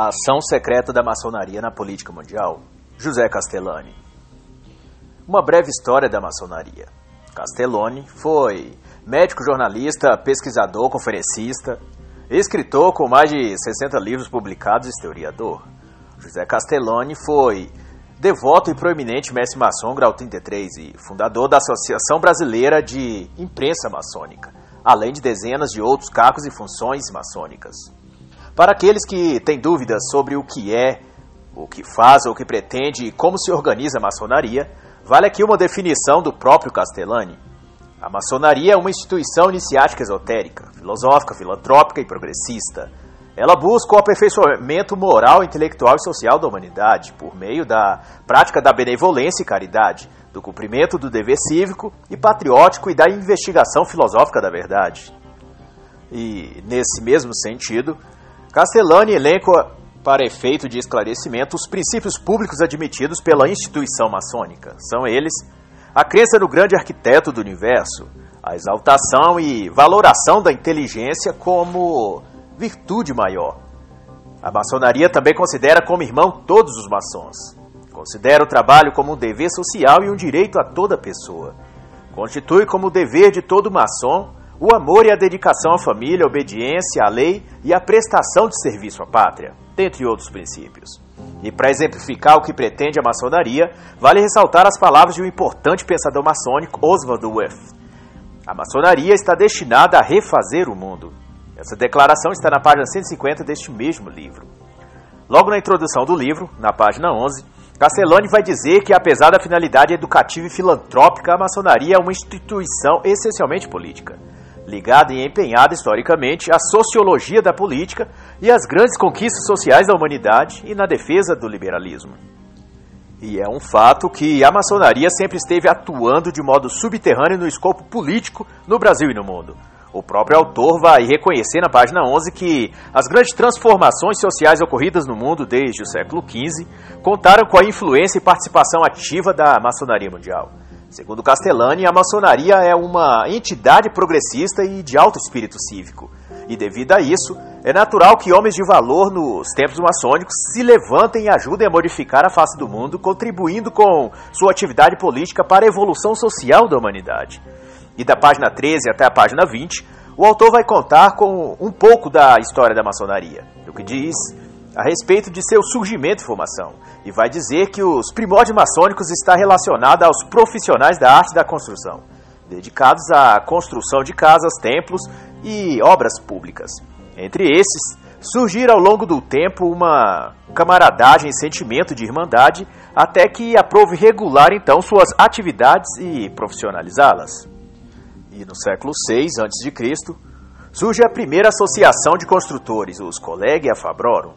A ação secreta da maçonaria na política mundial. José Castellani. Uma breve história da maçonaria. Castellani foi médico, jornalista, pesquisador, conferencista, escritor com mais de 60 livros publicados e historiador. José Castellani foi devoto e proeminente mestre maçom grau 33 e fundador da Associação Brasileira de Imprensa Maçônica, além de dezenas de outros cargos e funções maçônicas. Para aqueles que têm dúvidas sobre o que é, o que faz ou o que pretende e como se organiza a maçonaria, vale aqui uma definição do próprio Castellani. A maçonaria é uma instituição iniciática esotérica, filosófica, filantrópica e progressista. Ela busca o aperfeiçoamento moral, intelectual e social da humanidade por meio da prática da benevolência e caridade, do cumprimento do dever cívico e patriótico e da investigação filosófica da verdade. E, nesse mesmo sentido, Castellani elenca para efeito de esclarecimento os princípios públicos admitidos pela instituição maçônica. São eles a crença no grande arquiteto do universo, a exaltação e valoração da inteligência como virtude maior. A maçonaria também considera como irmão todos os maçons. Considera o trabalho como um dever social e um direito a toda pessoa. Constitui como dever de todo maçom o amor e a dedicação à família, a obediência à lei e a prestação de serviço à pátria, dentre outros princípios. E para exemplificar o que pretende a maçonaria, vale ressaltar as palavras de um importante pensador maçônico, Oswald Wirth. A maçonaria está destinada a refazer o mundo. Essa declaração está na página 150 deste mesmo livro. Logo na introdução do livro, na página 11, Castellani vai dizer que, apesar da finalidade educativa e filantrópica, a maçonaria é uma instituição essencialmente política ligada e empenhada historicamente à sociologia da política e às grandes conquistas sociais da humanidade e na defesa do liberalismo. E é um fato que a maçonaria sempre esteve atuando de modo subterrâneo no escopo político no Brasil e no mundo. O próprio autor vai reconhecer na página 11 que as grandes transformações sociais ocorridas no mundo desde o século XV contaram com a influência e participação ativa da maçonaria mundial. Segundo Castellani, a maçonaria é uma entidade progressista e de alto espírito cívico. E devido a isso, é natural que homens de valor nos tempos maçônicos se levantem e ajudem a modificar a face do mundo, contribuindo com sua atividade política para a evolução social da humanidade. E da página 13 até a página 20, o autor vai contar com um pouco da história da maçonaria, o que diz a respeito de seu surgimento e formação, e vai dizer que os primórdios maçônicos está relacionado aos profissionais da arte da construção, dedicados à construção de casas, templos e obras públicas. Entre esses, surgiram ao longo do tempo uma camaradagem e sentimento de irmandade, até que aprove regular então suas atividades e profissionalizá-las. E no século VI a.C., surge a primeira associação de construtores, os Collegia Fabrorum,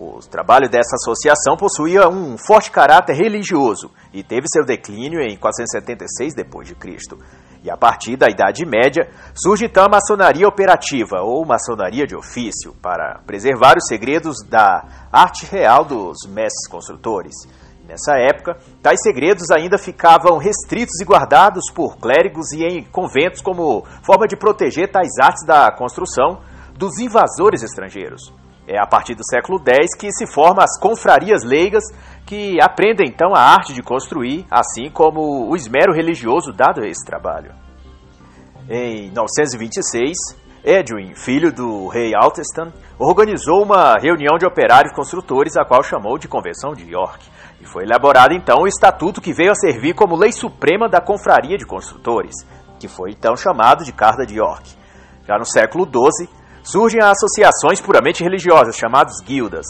o trabalho dessa associação possuía um forte caráter religioso e teve seu declínio em 476 d.C. E a partir da Idade Média surge então a maçonaria operativa ou maçonaria de ofício para preservar os segredos da arte real dos mestres construtores. Nessa época, tais segredos ainda ficavam restritos e guardados por clérigos e em conventos como forma de proteger tais artes da construção dos invasores estrangeiros. É a partir do século X que se formam as confrarias leigas que aprendem então a arte de construir, assim como o esmero religioso dado a esse trabalho. Em 926, Edwin, filho do rei Altestan, organizou uma reunião de operários construtores, a qual chamou de Convenção de York. E foi elaborado então o estatuto que veio a servir como lei suprema da confraria de construtores, que foi então chamado de Carta de York. Já no século XII, surgem associações puramente religiosas, chamadas guildas,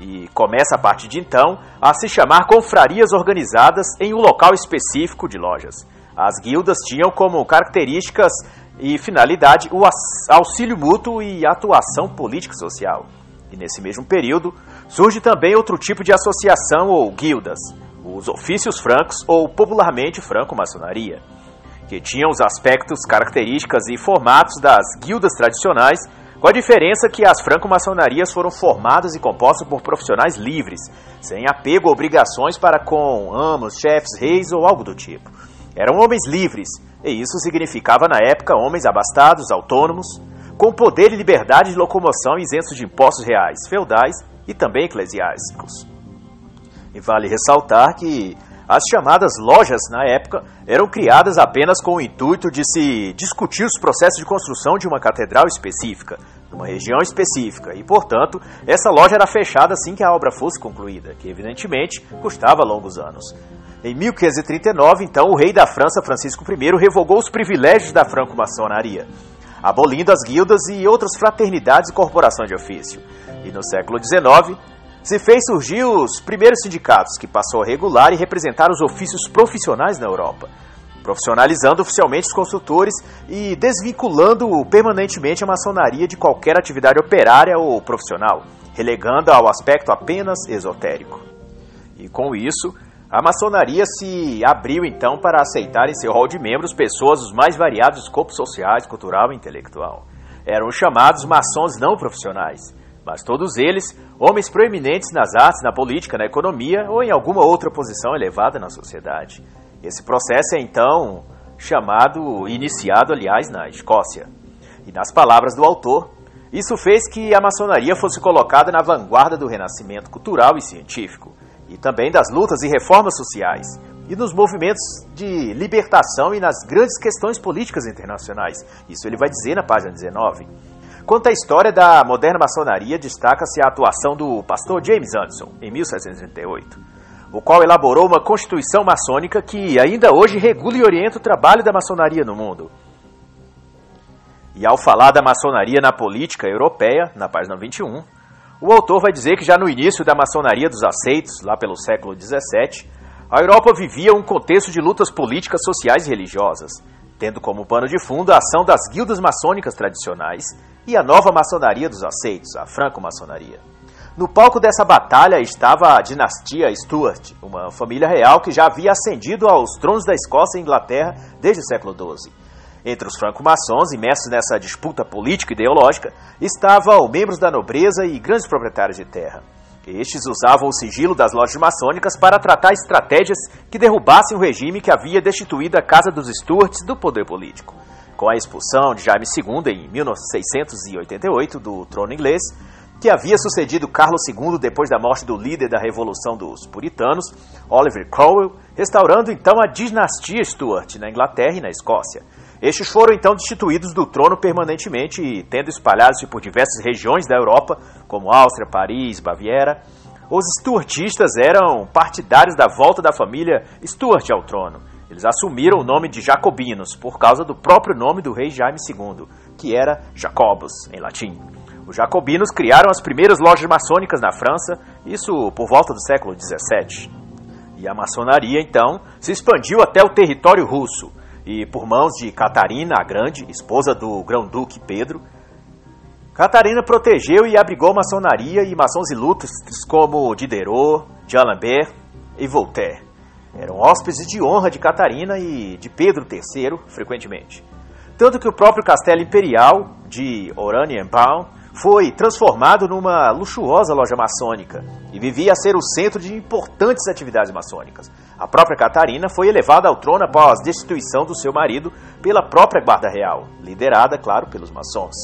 e começa a partir de então a se chamar confrarias organizadas em um local específico de lojas. As guildas tinham como características e finalidade o auxílio mútuo e atuação política social. E nesse mesmo período surge também outro tipo de associação ou guildas, os ofícios francos ou popularmente franco-maçonaria, que tinham os aspectos, características e formatos das guildas tradicionais com a diferença que as franco-maçonarias foram formadas e compostas por profissionais livres, sem apego a obrigações para com amos, chefes, reis ou algo do tipo. Eram homens livres, e isso significava na época homens abastados, autônomos, com poder e liberdade de locomoção isentos de impostos reais, feudais e também eclesiásticos. E vale ressaltar que as chamadas lojas, na época, eram criadas apenas com o intuito de se discutir os processos de construção de uma catedral específica, numa região específica, e, portanto, essa loja era fechada assim que a obra fosse concluída, que evidentemente custava longos anos. Em 1539, então, o rei da França, Francisco I, revogou os privilégios da franco-maçonaria, abolindo as guildas e outras fraternidades e corporações de ofício. E no século XIX, se fez surgir os primeiros sindicatos, que passou a regular e representar os ofícios profissionais na Europa, profissionalizando oficialmente os consultores e desvinculando permanentemente a maçonaria de qualquer atividade operária ou profissional, relegando ao aspecto apenas esotérico. E com isso, a maçonaria se abriu então para aceitar em seu rol de membros pessoas dos mais variados escopos sociais, cultural e intelectual. Eram chamados maçons não profissionais mas todos eles homens proeminentes nas artes, na política, na economia ou em alguma outra posição elevada na sociedade. Esse processo é então chamado, iniciado, aliás, na Escócia. E nas palavras do autor, isso fez que a maçonaria fosse colocada na vanguarda do renascimento cultural e científico, e também das lutas e reformas sociais, e nos movimentos de libertação e nas grandes questões políticas internacionais. Isso ele vai dizer na página 19. Quanto à história da moderna maçonaria, destaca-se a atuação do pastor James Anderson, em 1738, o qual elaborou uma constituição maçônica que ainda hoje regula e orienta o trabalho da maçonaria no mundo. E ao falar da maçonaria na política europeia, na página 21, o autor vai dizer que já no início da maçonaria dos aceitos, lá pelo século XVII, a Europa vivia um contexto de lutas políticas, sociais e religiosas, tendo como pano de fundo a ação das guildas maçônicas tradicionais e a nova maçonaria dos aceitos, a franco-maçonaria. No palco dessa batalha estava a dinastia Stuart, uma família real que já havia ascendido aos tronos da Escócia e Inglaterra desde o século XII. Entre os franco-maçons, imersos nessa disputa política e ideológica, estavam membros da nobreza e grandes proprietários de terra. Estes usavam o sigilo das lojas maçônicas para tratar estratégias que derrubassem o regime que havia destituído a Casa dos Stuarts do poder político. Com a expulsão de Jaime II em 1688 do trono inglês, que havia sucedido Carlos II depois da morte do líder da Revolução dos Puritanos, Oliver Cromwell, restaurando então a dinastia Stuart na Inglaterra e na Escócia. Estes foram então destituídos do trono permanentemente e tendo espalhado-se por diversas regiões da Europa, como Áustria, Paris, Baviera. Os Stuartistas eram partidários da volta da família Stuart ao trono. Eles assumiram o nome de Jacobinos por causa do próprio nome do rei Jaime II, que era Jacobus, em latim. Os jacobinos criaram as primeiras lojas maçônicas na França, isso por volta do século XVII. E a maçonaria, então, se expandiu até o território russo, e por mãos de Catarina a Grande, esposa do grão-duque Pedro, Catarina protegeu e abrigou maçonaria e maçons ilustres como Diderot, Jean Lambert e Voltaire. Eram hóspedes de honra de Catarina e de Pedro III, frequentemente. Tanto que o próprio castelo imperial de Oranienbaum foi transformado numa luxuosa loja maçônica e vivia a ser o centro de importantes atividades maçônicas. A própria Catarina foi elevada ao trono após a destituição do seu marido pela própria Guarda Real, liderada, claro, pelos maçons.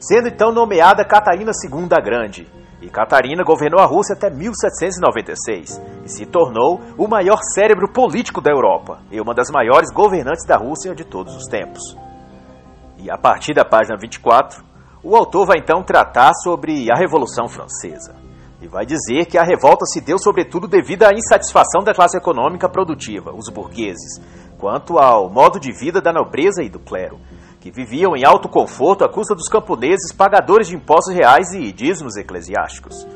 Sendo então nomeada Catarina II a Grande. E Catarina governou a Rússia até 1796 e se tornou o maior cérebro político da Europa e uma das maiores governantes da Rússia de todos os tempos. E a partir da página 24, o autor vai então tratar sobre a Revolução Francesa e vai dizer que a revolta se deu sobretudo devido à insatisfação da classe econômica produtiva, os burgueses, quanto ao modo de vida da nobreza e do clero, que viviam em alto conforto à custa dos camponeses pagadores de impostos reais e dízimos eclesiásticos.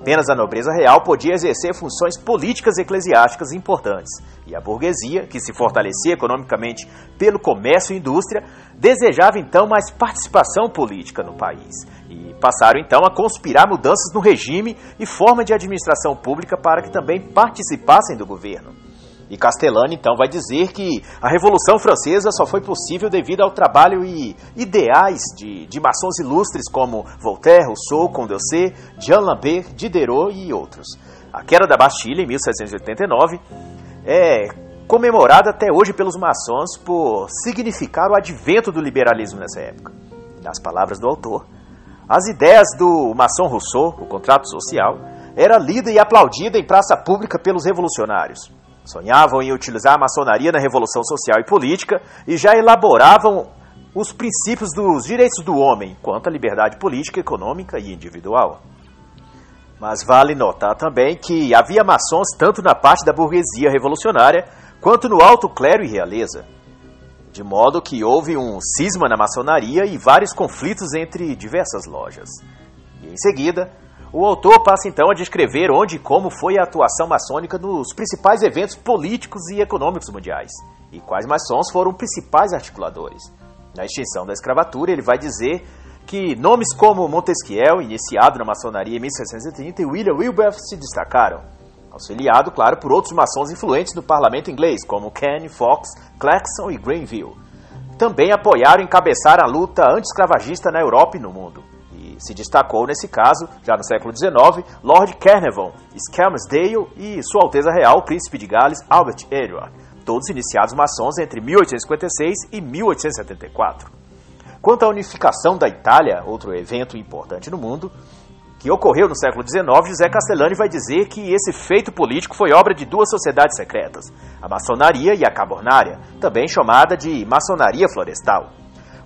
Apenas a nobreza real podia exercer funções políticas eclesiásticas importantes, e a burguesia, que se fortalecia economicamente pelo comércio e indústria, desejava então mais participação política no país, e passaram então a conspirar mudanças no regime e forma de administração pública para que também participassem do governo. E Castellani então vai dizer que a Revolução Francesa só foi possível devido ao trabalho e ideais de, de maçons ilustres como Voltaire, Rousseau, Condorcet, Jean Lambert, Diderot e outros. A queda da Bastilha em 1789 é comemorada até hoje pelos maçons por significar o advento do liberalismo nessa época. Nas palavras do autor, as ideias do maçom Rousseau, o contrato social, era lida e aplaudida em praça pública pelos revolucionários. Sonhavam em utilizar a maçonaria na revolução social e política e já elaboravam os princípios dos direitos do homem quanto à liberdade política, econômica e individual. Mas vale notar também que havia maçons tanto na parte da burguesia revolucionária quanto no alto clero e realeza. De modo que houve um cisma na maçonaria e vários conflitos entre diversas lojas. E em seguida, o autor passa então a descrever onde e como foi a atuação maçônica nos principais eventos políticos e econômicos mundiais, e quais maçons foram principais articuladores. Na extinção da escravatura, ele vai dizer que nomes como Montesquieu, iniciado na maçonaria em 1730, e William Wilberforce se destacaram, auxiliado, claro, por outros maçons influentes no parlamento inglês, como Ken, Fox, Clarkson e Grenville. Também apoiaram e encabeçaram a luta anti-escravagista na Europa e no mundo. Se destacou nesse caso, já no século XIX, Lord Carnarvon, Skelmersdale e Sua Alteza Real, Príncipe de Gales, Albert Edward, todos iniciados maçons entre 1856 e 1874. Quanto à unificação da Itália, outro evento importante no mundo, que ocorreu no século XIX, José Castellani vai dizer que esse feito político foi obra de duas sociedades secretas, a maçonaria e a cabornária, também chamada de maçonaria florestal.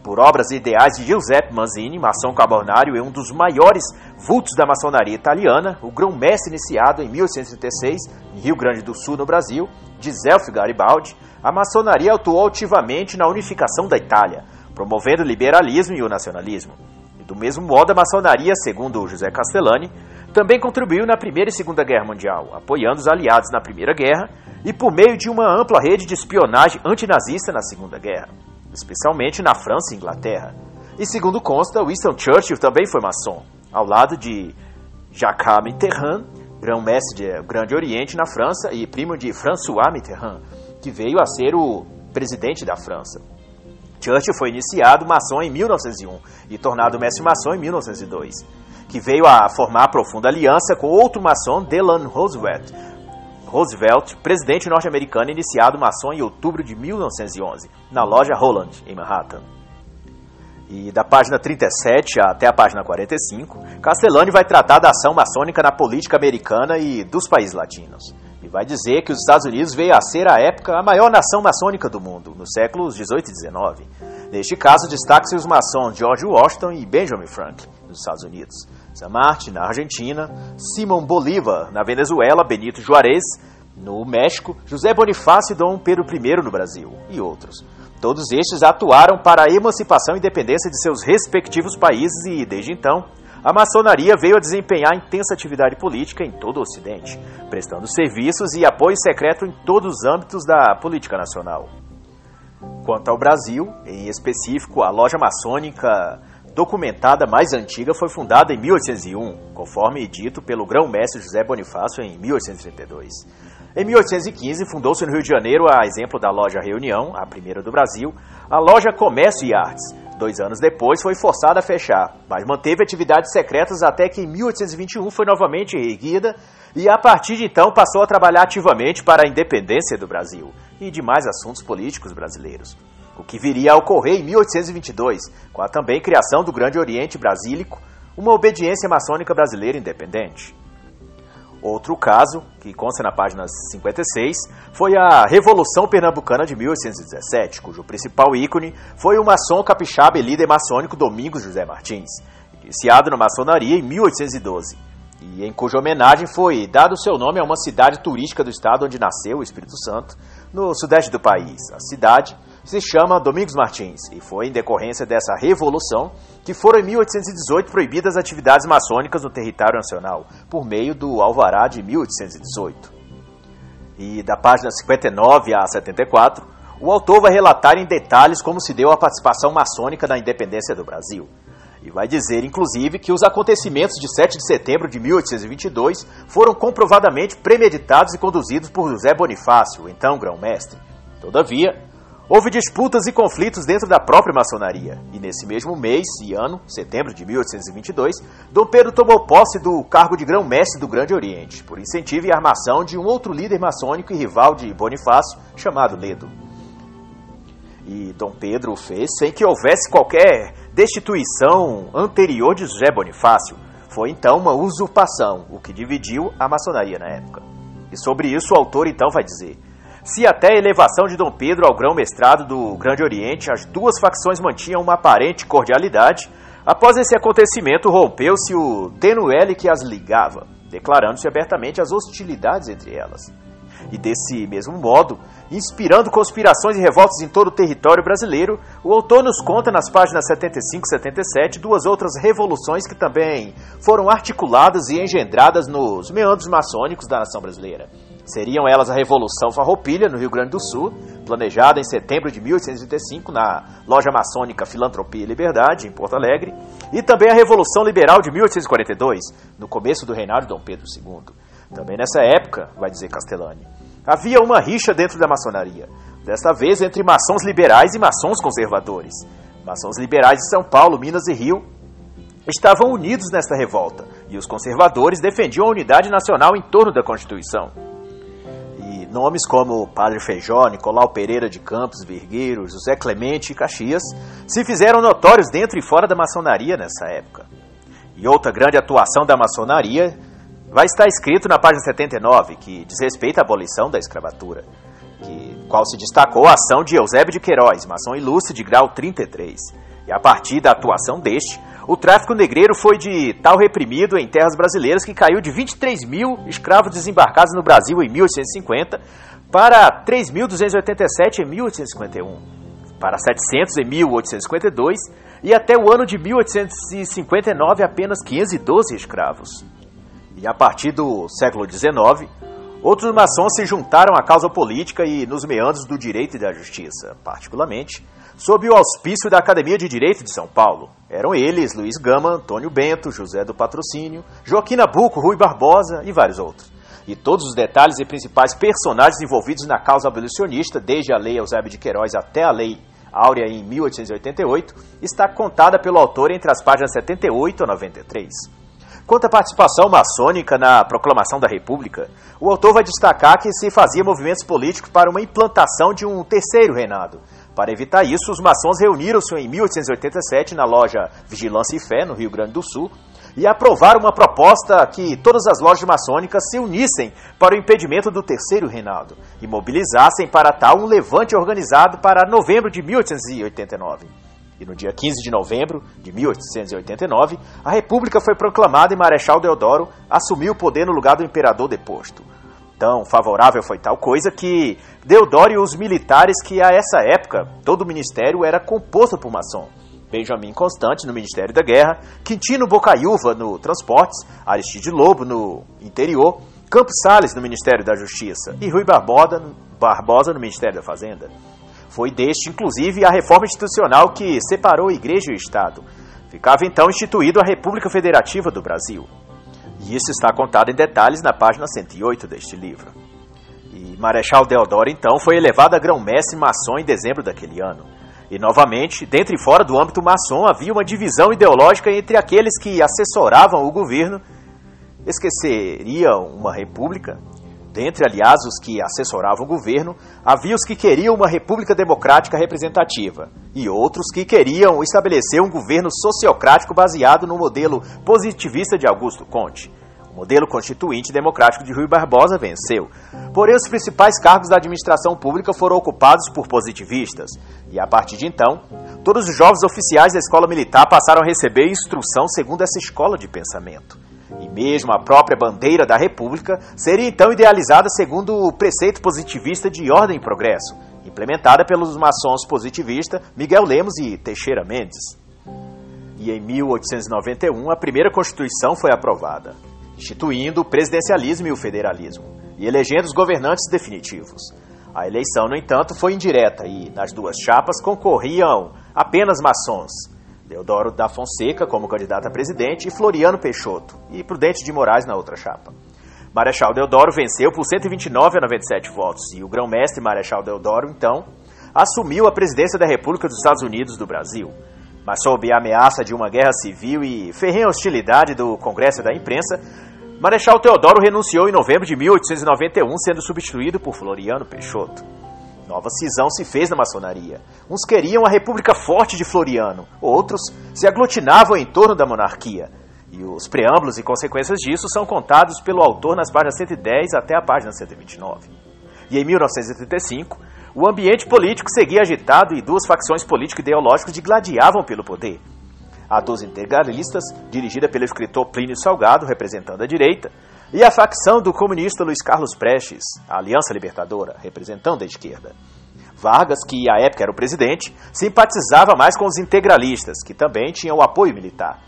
Por obras ideais de Giuseppe Manzini, maçom cabornário e um dos maiores vultos da maçonaria italiana, o grão-mestre iniciado em 1836 em Rio Grande do Sul, no Brasil, de Zelf Garibaldi, a maçonaria atuou ativamente na unificação da Itália, promovendo o liberalismo e o nacionalismo. E do mesmo modo, a maçonaria, segundo José Castellani, também contribuiu na Primeira e Segunda Guerra Mundial, apoiando os aliados na Primeira Guerra e por meio de uma ampla rede de espionagem antinazista na Segunda Guerra, especialmente na França e Inglaterra. E segundo consta, Winston Churchill também foi maçom, ao lado de Jacques Mitterrand, grão-mestre do Grande Oriente na França e primo de François Mitterrand, que veio a ser o presidente da França. Churchill foi iniciado maçom em 1901 e tornado mestre maçom em 1902, que veio a formar profunda aliança com outro maçom, Delano Roosevelt, Roosevelt, presidente norte-americano, iniciado maçom em outubro de 1911, na loja Holland, em Manhattan. E da página 37 até a página 45, Castellani vai tratar da ação maçônica na política americana e dos países latinos e vai dizer que os Estados Unidos veio a ser à época a maior nação maçônica do mundo, nos séculos 18 e 19. Neste caso, destaque-se os maçons George Washington e Benjamin Franklin, nos Estados Unidos, San Martin, na Argentina, Simão Bolívar, na Venezuela, Benito Juarez, no México, José Bonifácio e Dom Pedro I no Brasil, e outros. Todos estes atuaram para a emancipação e independência de seus respectivos países e, desde então, a maçonaria veio a desempenhar intensa atividade política em todo o Ocidente, prestando serviços e apoio secreto em todos os âmbitos da política nacional. Quanto ao Brasil, em específico, a loja maçônica documentada mais antiga foi fundada em 1801, conforme dito pelo grão-mestre José Bonifácio em 1832. Em 1815, fundou-se no Rio de Janeiro, a exemplo da loja Reunião, a primeira do Brasil, a loja Comércio e Artes, Dois anos depois foi forçada a fechar, mas manteve atividades secretas até que em 1821 foi novamente erguida e a partir de então passou a trabalhar ativamente para a independência do Brasil e demais assuntos políticos brasileiros. O que viria a ocorrer em 1822, com a também criação do Grande Oriente Brasílico, uma obediência maçônica brasileira independente. Outro caso, que consta na página 56, foi a Revolução Pernambucana de 1817, cujo principal ícone foi o maçom capixaba e líder maçônico Domingos José Martins, iniciado na maçonaria em 1812, e em cuja homenagem foi dado seu nome a uma cidade turística do estado onde nasceu o Espírito Santo, no sudeste do país. A cidade se chama Domingos Martins e foi em decorrência dessa revolução que foram em 1818 proibidas as atividades maçônicas no território nacional por meio do Alvará de 1818. E da página 59 a 74, o autor vai relatar em detalhes como se deu a participação maçônica na independência do Brasil. E vai dizer, inclusive, que os acontecimentos de 7 de setembro de 1822 foram comprovadamente premeditados e conduzidos por José Bonifácio, então grão-mestre. Todavia, Houve disputas e conflitos dentro da própria maçonaria, e nesse mesmo mês e ano, setembro de 1822, Dom Pedro tomou posse do cargo de grão-mestre do Grande Oriente, por incentivo e armação de um outro líder maçônico e rival de Bonifácio, chamado Ledo. E Dom Pedro o fez sem que houvesse qualquer destituição anterior de José Bonifácio foi então uma usurpação, o que dividiu a maçonaria na época. E sobre isso o autor então vai dizer: se até a elevação de Dom Pedro ao grão-mestrado do Grande Oriente as duas facções mantinham uma aparente cordialidade, após esse acontecimento rompeu-se o tenuele que as ligava, declarando-se abertamente as hostilidades entre elas. E desse mesmo modo, inspirando conspirações e revoltas em todo o território brasileiro, o autor nos conta nas páginas 75 e 77 duas outras revoluções que também foram articuladas e engendradas nos meandros maçônicos da nação brasileira. Seriam elas a Revolução Farroupilha, no Rio Grande do Sul, planejada em setembro de 1835 na loja maçônica Filantropia e Liberdade, em Porto Alegre, e também a Revolução Liberal de 1842, no começo do reinado de Dom Pedro II. Também nessa época, vai dizer Castellani, havia uma rixa dentro da maçonaria, desta vez entre maçons liberais e maçons conservadores. Maçons liberais de São Paulo, Minas e Rio estavam unidos nesta revolta, e os conservadores defendiam a unidade nacional em torno da Constituição. Nomes como Padre Feijó, Nicolau Pereira de Campos, Virgueiro, José Clemente e Caxias se fizeram notórios dentro e fora da maçonaria nessa época. E outra grande atuação da maçonaria vai estar escrito na página 79, que diz respeito à abolição da escravatura, que, qual se destacou a ação de Eusébio de Queiroz, maçom ilustre de grau 33. E a partir da atuação deste, o tráfico negreiro foi de tal reprimido em terras brasileiras que caiu de 23 mil escravos desembarcados no Brasil em 1850 para 3.287 em 1851, para 700 em 1852 e até o ano de 1859 apenas 512 escravos. E a partir do século XIX, outros maçons se juntaram à causa política e nos meandros do direito e da justiça, particularmente sob o auspício da Academia de Direito de São Paulo. Eram eles Luiz Gama, Antônio Bento, José do Patrocínio, Joaquim Nabuco, Rui Barbosa e vários outros. E todos os detalhes e principais personagens envolvidos na causa abolicionista, desde a Lei Eusébio de Queiroz até a Lei Áurea em 1888, está contada pelo autor entre as páginas 78 a 93. Quanto à participação maçônica na proclamação da República, o autor vai destacar que se fazia movimentos políticos para uma implantação de um terceiro reinado. Para evitar isso, os maçons reuniram-se em 1887 na loja Vigilância e Fé, no Rio Grande do Sul, e aprovaram uma proposta que todas as lojas maçônicas se unissem para o impedimento do terceiro reinado e mobilizassem para tal um levante organizado para novembro de 1889. E no dia 15 de novembro de 1889, a República foi proclamada e Marechal Deodoro assumiu o poder no lugar do imperador deposto. Tão favorável foi tal coisa que Deodoro e os militares que a essa época todo o ministério era composto por maçom. Benjamin Constante no Ministério da Guerra, Quintino Bocaiúva no Transportes, Aristide Lobo no Interior, Campos Sales no Ministério da Justiça e Rui Barbosa, Barbosa no Ministério da Fazenda. Foi deste, inclusive, a reforma institucional que separou Igreja e Estado. Ficava então instituído a República Federativa do Brasil. E isso está contado em detalhes na página 108 deste livro. E Marechal Deodoro, então, foi elevado a grão-mestre maçom em dezembro daquele ano. E, novamente, dentro e fora do âmbito maçom, havia uma divisão ideológica entre aqueles que assessoravam o governo, esqueceriam uma república, Dentre, aliás, os que assessoravam o governo, havia os que queriam uma república democrática representativa e outros que queriam estabelecer um governo sociocrático baseado no modelo positivista de Augusto Conte. O modelo constituinte democrático de Rui Barbosa venceu. Porém, os principais cargos da administração pública foram ocupados por positivistas. E a partir de então, todos os jovens oficiais da escola militar passaram a receber instrução segundo essa escola de pensamento. E mesmo a própria bandeira da República seria então idealizada segundo o preceito positivista de ordem e progresso, implementada pelos maçons positivistas Miguel Lemos e Teixeira Mendes. E em 1891 a primeira Constituição foi aprovada, instituindo o presidencialismo e o federalismo, e elegendo os governantes definitivos. A eleição, no entanto, foi indireta e nas duas chapas concorriam apenas maçons, Deodoro da Fonseca como candidato a presidente e Floriano Peixoto e Prudente de Moraes na outra chapa. Marechal Deodoro venceu por 129 a 97 votos e o grão-mestre Marechal Deodoro, então, assumiu a presidência da República dos Estados Unidos do Brasil. Mas sob a ameaça de uma guerra civil e ferrenha hostilidade do Congresso e da imprensa, Marechal Deodoro renunciou em novembro de 1891, sendo substituído por Floriano Peixoto. Nova cisão se fez na maçonaria. Uns queriam a República Forte de Floriano, outros se aglutinavam em torno da monarquia. E os preâmbulos e consequências disso são contados pelo autor nas páginas 110 até a página 129. E em 1985, o ambiente político seguia agitado e duas facções político-ideológicas digladiavam pelo poder. A dos integralistas, dirigida pelo escritor Plínio Salgado, representando a direita, e a facção do comunista Luiz Carlos Prestes, a Aliança Libertadora, representando a esquerda. Vargas, que à época era o presidente, simpatizava mais com os integralistas, que também tinham o apoio militar.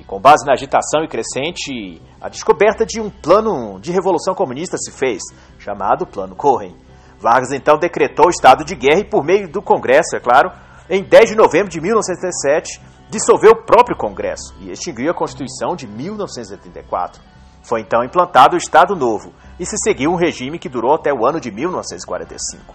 E com base na agitação e crescente, a descoberta de um plano de revolução comunista se fez, chamado Plano Cohen. Vargas então decretou o estado de guerra e, por meio do Congresso, é claro, em 10 de novembro de 1977, dissolveu o próprio Congresso e extinguiu a Constituição de 1984. Foi então implantado o Estado Novo e se seguiu um regime que durou até o ano de 1945.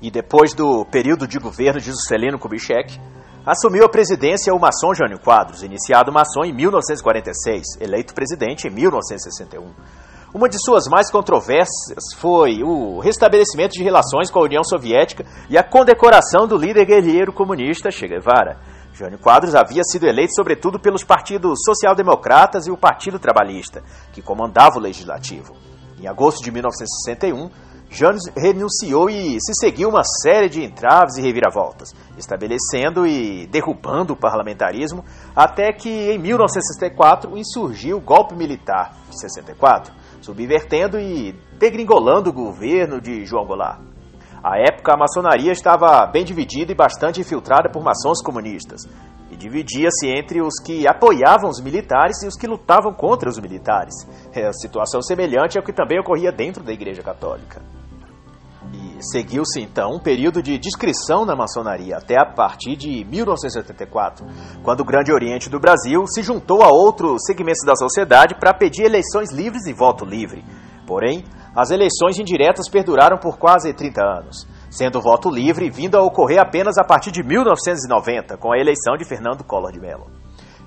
E depois do período de governo de Juscelino Kubitschek, assumiu a presidência o maçom Jânio Quadros, iniciado maçom em 1946, eleito presidente em 1961. Uma de suas mais controversas foi o restabelecimento de relações com a União Soviética e a condecoração do líder guerreiro comunista Che Guevara. Jânio Quadros havia sido eleito sobretudo pelos partidos social-democratas e o Partido Trabalhista, que comandava o legislativo. Em agosto de 1961, Jânio renunciou e se seguiu uma série de entraves e reviravoltas, estabelecendo e derrubando o parlamentarismo, até que em 1964 insurgiu o golpe militar de 64, subvertendo e degringolando o governo de João Goulart. À época, a maçonaria estava bem dividida e bastante infiltrada por maçons comunistas, e dividia-se entre os que apoiavam os militares e os que lutavam contra os militares. É situação semelhante ao que também ocorria dentro da Igreja Católica. E seguiu-se então um período de discrição na maçonaria até a partir de 1974, quando o Grande Oriente do Brasil se juntou a outros segmentos da sociedade para pedir eleições livres e voto livre. Porém, as eleições indiretas perduraram por quase 30 anos, sendo o voto livre vindo a ocorrer apenas a partir de 1990, com a eleição de Fernando Collor de Mello.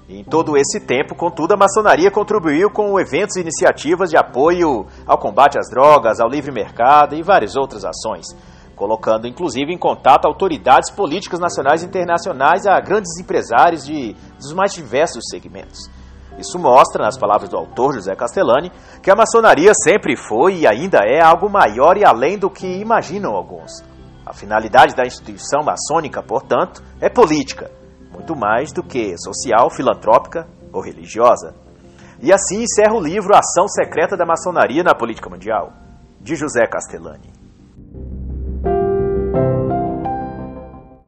Em todo esse tempo, contudo, a maçonaria contribuiu com eventos e iniciativas de apoio ao combate às drogas, ao livre mercado e várias outras ações, colocando inclusive em contato autoridades políticas nacionais e internacionais a grandes empresários de, dos mais diversos segmentos. Isso mostra, nas palavras do autor José Castellani, que a maçonaria sempre foi e ainda é algo maior e além do que imaginam alguns. A finalidade da instituição maçônica, portanto, é política, muito mais do que social, filantrópica ou religiosa. E assim encerra o livro Ação Secreta da Maçonaria na Política Mundial, de José Castellani.